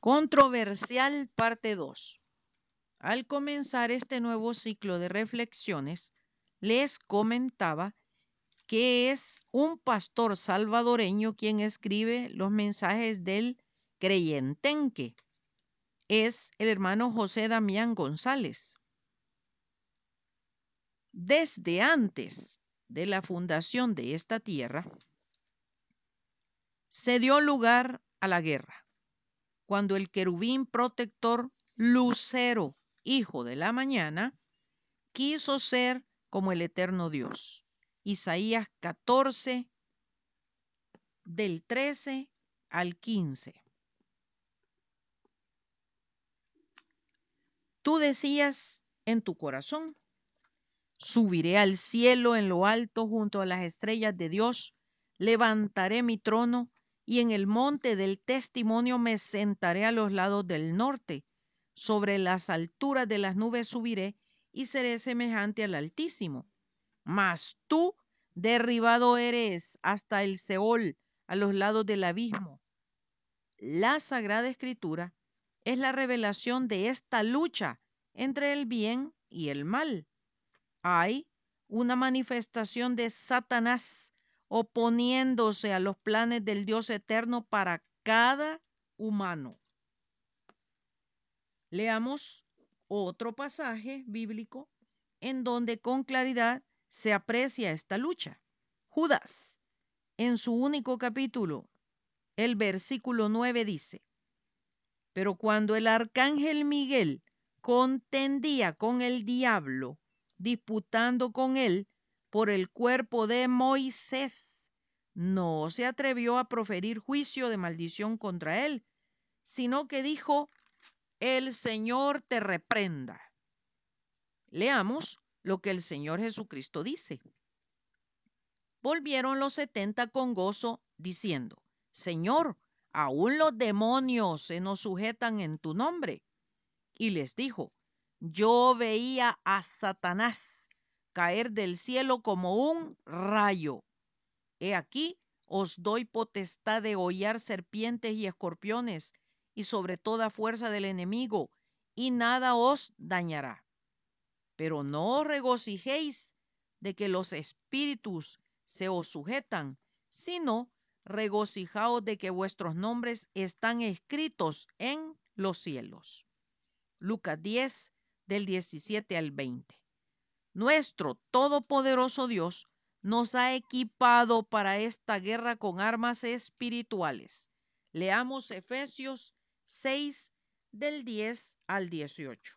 Controversial parte 2. Al comenzar este nuevo ciclo de reflexiones, les comentaba que es un pastor salvadoreño quien escribe los mensajes del creyentenque. Es el hermano José Damián González. Desde antes de la fundación de esta tierra, se dio lugar a la guerra, cuando el querubín protector Lucero, hijo de la mañana, quiso ser como el eterno Dios. Isaías 14, del 13 al 15. Tú decías en tu corazón, subiré al cielo en lo alto junto a las estrellas de Dios, levantaré mi trono y en el monte del testimonio me sentaré a los lados del norte. Sobre las alturas de las nubes subiré y seré semejante al Altísimo. Mas tú derribado eres hasta el Seol, a los lados del abismo. La Sagrada Escritura es la revelación de esta lucha entre el bien y el mal. Hay una manifestación de Satanás oponiéndose a los planes del Dios eterno para cada humano. Leamos otro pasaje bíblico en donde con claridad se aprecia esta lucha. Judas, en su único capítulo, el versículo 9 dice, pero cuando el arcángel Miguel contendía con el diablo, disputando con él por el cuerpo de Moisés, no se atrevió a proferir juicio de maldición contra él, sino que dijo, el Señor te reprenda. Leamos lo que el Señor Jesucristo dice. Volvieron los setenta con gozo, diciendo, Señor, aún los demonios se nos sujetan en tu nombre. Y les dijo, yo veía a Satanás caer del cielo como un rayo. He aquí, os doy potestad de hollar serpientes y escorpiones y sobre toda fuerza del enemigo, y nada os dañará. Pero no os regocijéis de que los espíritus se os sujetan, sino regocijaos de que vuestros nombres están escritos en los cielos. Lucas 10, del 17 al 20. Nuestro todopoderoso Dios nos ha equipado para esta guerra con armas espirituales. Leamos Efesios 6 del 10 al 18.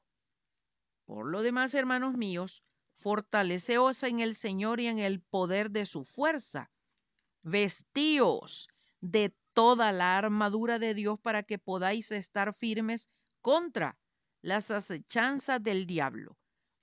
Por lo demás, hermanos míos, fortaleceos en el Señor y en el poder de su fuerza. Vestíos de toda la armadura de Dios para que podáis estar firmes contra las acechanzas del diablo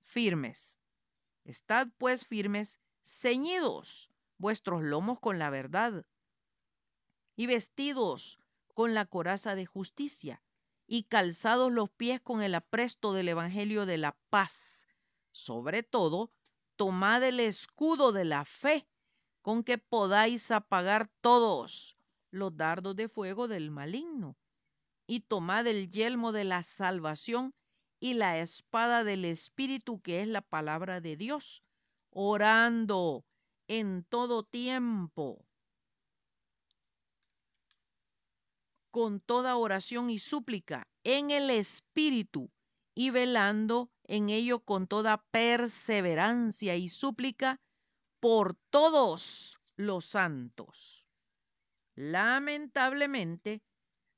firmes. Estad pues firmes, ceñidos vuestros lomos con la verdad y vestidos con la coraza de justicia y calzados los pies con el apresto del Evangelio de la paz. Sobre todo, tomad el escudo de la fe con que podáis apagar todos los dardos de fuego del maligno. Y tomad el yelmo de la salvación y la espada del Espíritu, que es la palabra de Dios, orando en todo tiempo, con toda oración y súplica en el Espíritu, y velando en ello con toda perseverancia y súplica por todos los santos. Lamentablemente,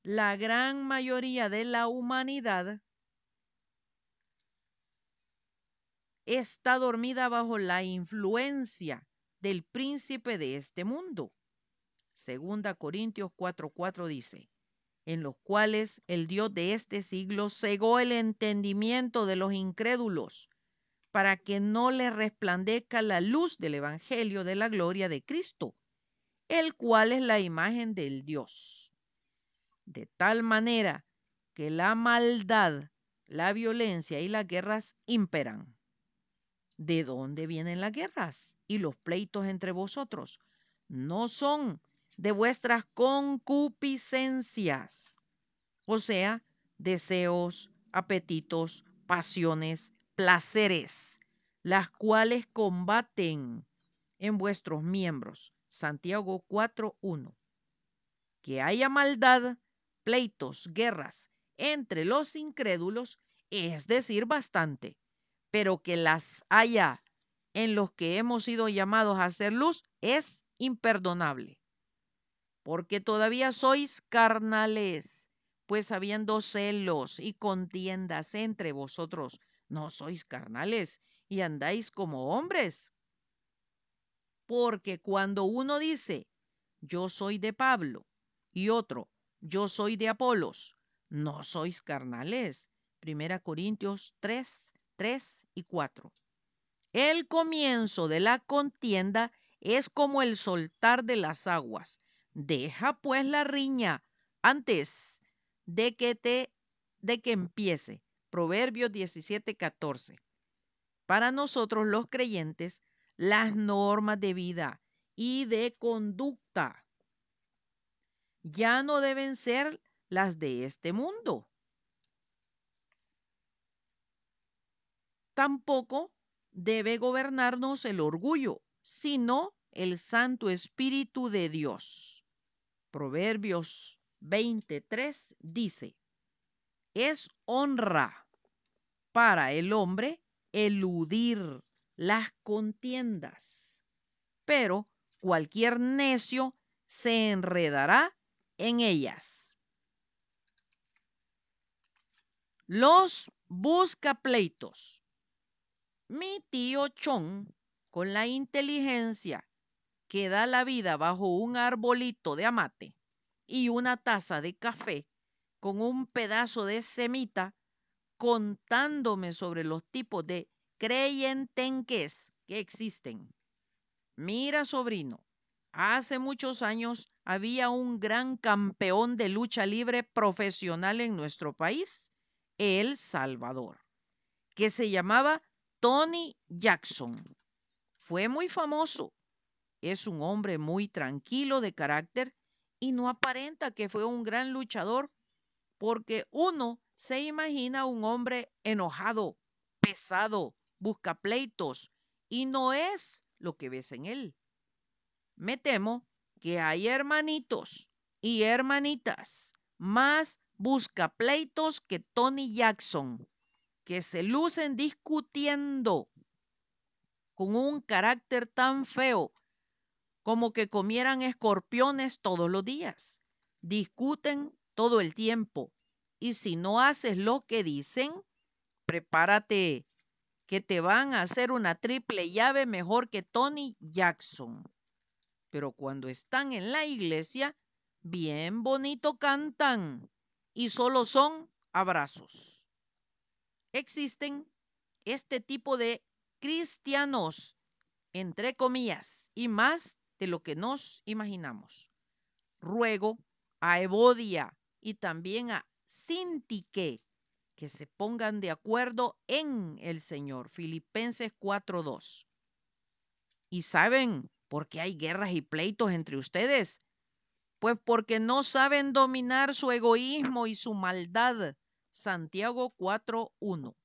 la gran mayoría de la humanidad está dormida bajo la influencia del príncipe de este mundo. Segunda Corintios 4:4 dice, en los cuales el Dios de este siglo cegó el entendimiento de los incrédulos, para que no les resplandezca la luz del Evangelio de la gloria de Cristo, el cual es la imagen del Dios. De tal manera que la maldad, la violencia y las guerras imperan. ¿De dónde vienen las guerras y los pleitos entre vosotros? No son de vuestras concupiscencias, o sea, deseos, apetitos, pasiones, placeres, las cuales combaten en vuestros miembros. Santiago 4.1. Que haya maldad, pleitos, guerras entre los incrédulos, es decir, bastante, pero que las haya en los que hemos sido llamados a hacer luz es imperdonable. Porque todavía sois carnales, pues habiendo celos y contiendas entre vosotros, no sois carnales y andáis como hombres. Porque cuando uno dice, yo soy de Pablo, y otro, yo soy de Apolos, no sois carnales. Primera Corintios 3, 3 y 4. El comienzo de la contienda es como el soltar de las aguas. Deja pues la riña antes de que te de que empiece. Proverbios 17, 14. Para nosotros los creyentes, las normas de vida y de conducta ya no deben ser las de este mundo. Tampoco debe gobernarnos el orgullo, sino el Santo Espíritu de Dios. Proverbios 23 dice, es honra para el hombre eludir las contiendas, pero cualquier necio se enredará en ellas. Los buscapleitos. Mi tío Chon, con la inteligencia que da la vida bajo un arbolito de amate y una taza de café con un pedazo de semita, contándome sobre los tipos de creyentenques que existen. Mira, sobrino, hace muchos años había un gran campeón de lucha libre profesional en nuestro país, El Salvador, que se llamaba Tony Jackson. Fue muy famoso. Es un hombre muy tranquilo de carácter y no aparenta que fue un gran luchador porque uno se imagina un hombre enojado, pesado, busca pleitos y no es lo que ves en él. Me temo que hay hermanitos y hermanitas más busca pleitos que Tony Jackson, que se lucen discutiendo con un carácter tan feo como que comieran escorpiones todos los días. Discuten todo el tiempo y si no haces lo que dicen, prepárate que te van a hacer una triple llave mejor que Tony Jackson pero cuando están en la iglesia, bien bonito cantan y solo son abrazos. Existen este tipo de cristianos, entre comillas, y más de lo que nos imaginamos. Ruego a Evodia y también a Sintique que se pongan de acuerdo en el Señor. Filipenses 4.2. Y saben, ¿Por qué hay guerras y pleitos entre ustedes? Pues porque no saben dominar su egoísmo y su maldad. Santiago 4.1.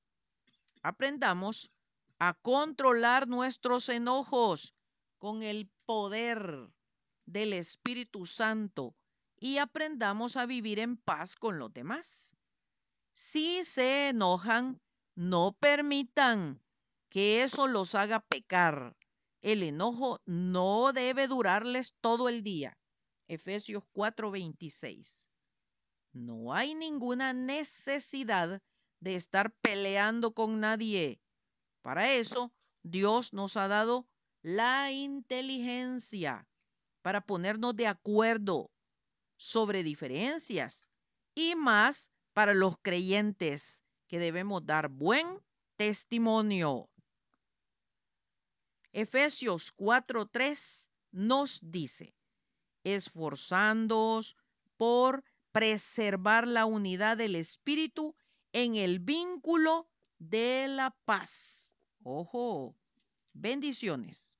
Aprendamos a controlar nuestros enojos con el poder del Espíritu Santo y aprendamos a vivir en paz con los demás. Si se enojan, no permitan que eso los haga pecar. El enojo no debe durarles todo el día. Efesios 4:26. No hay ninguna necesidad de estar peleando con nadie. Para eso, Dios nos ha dado la inteligencia para ponernos de acuerdo sobre diferencias y más para los creyentes que debemos dar buen testimonio. Efesios 4:3 nos dice, esforzándoos por preservar la unidad del Espíritu en el vínculo de la paz. Ojo, bendiciones.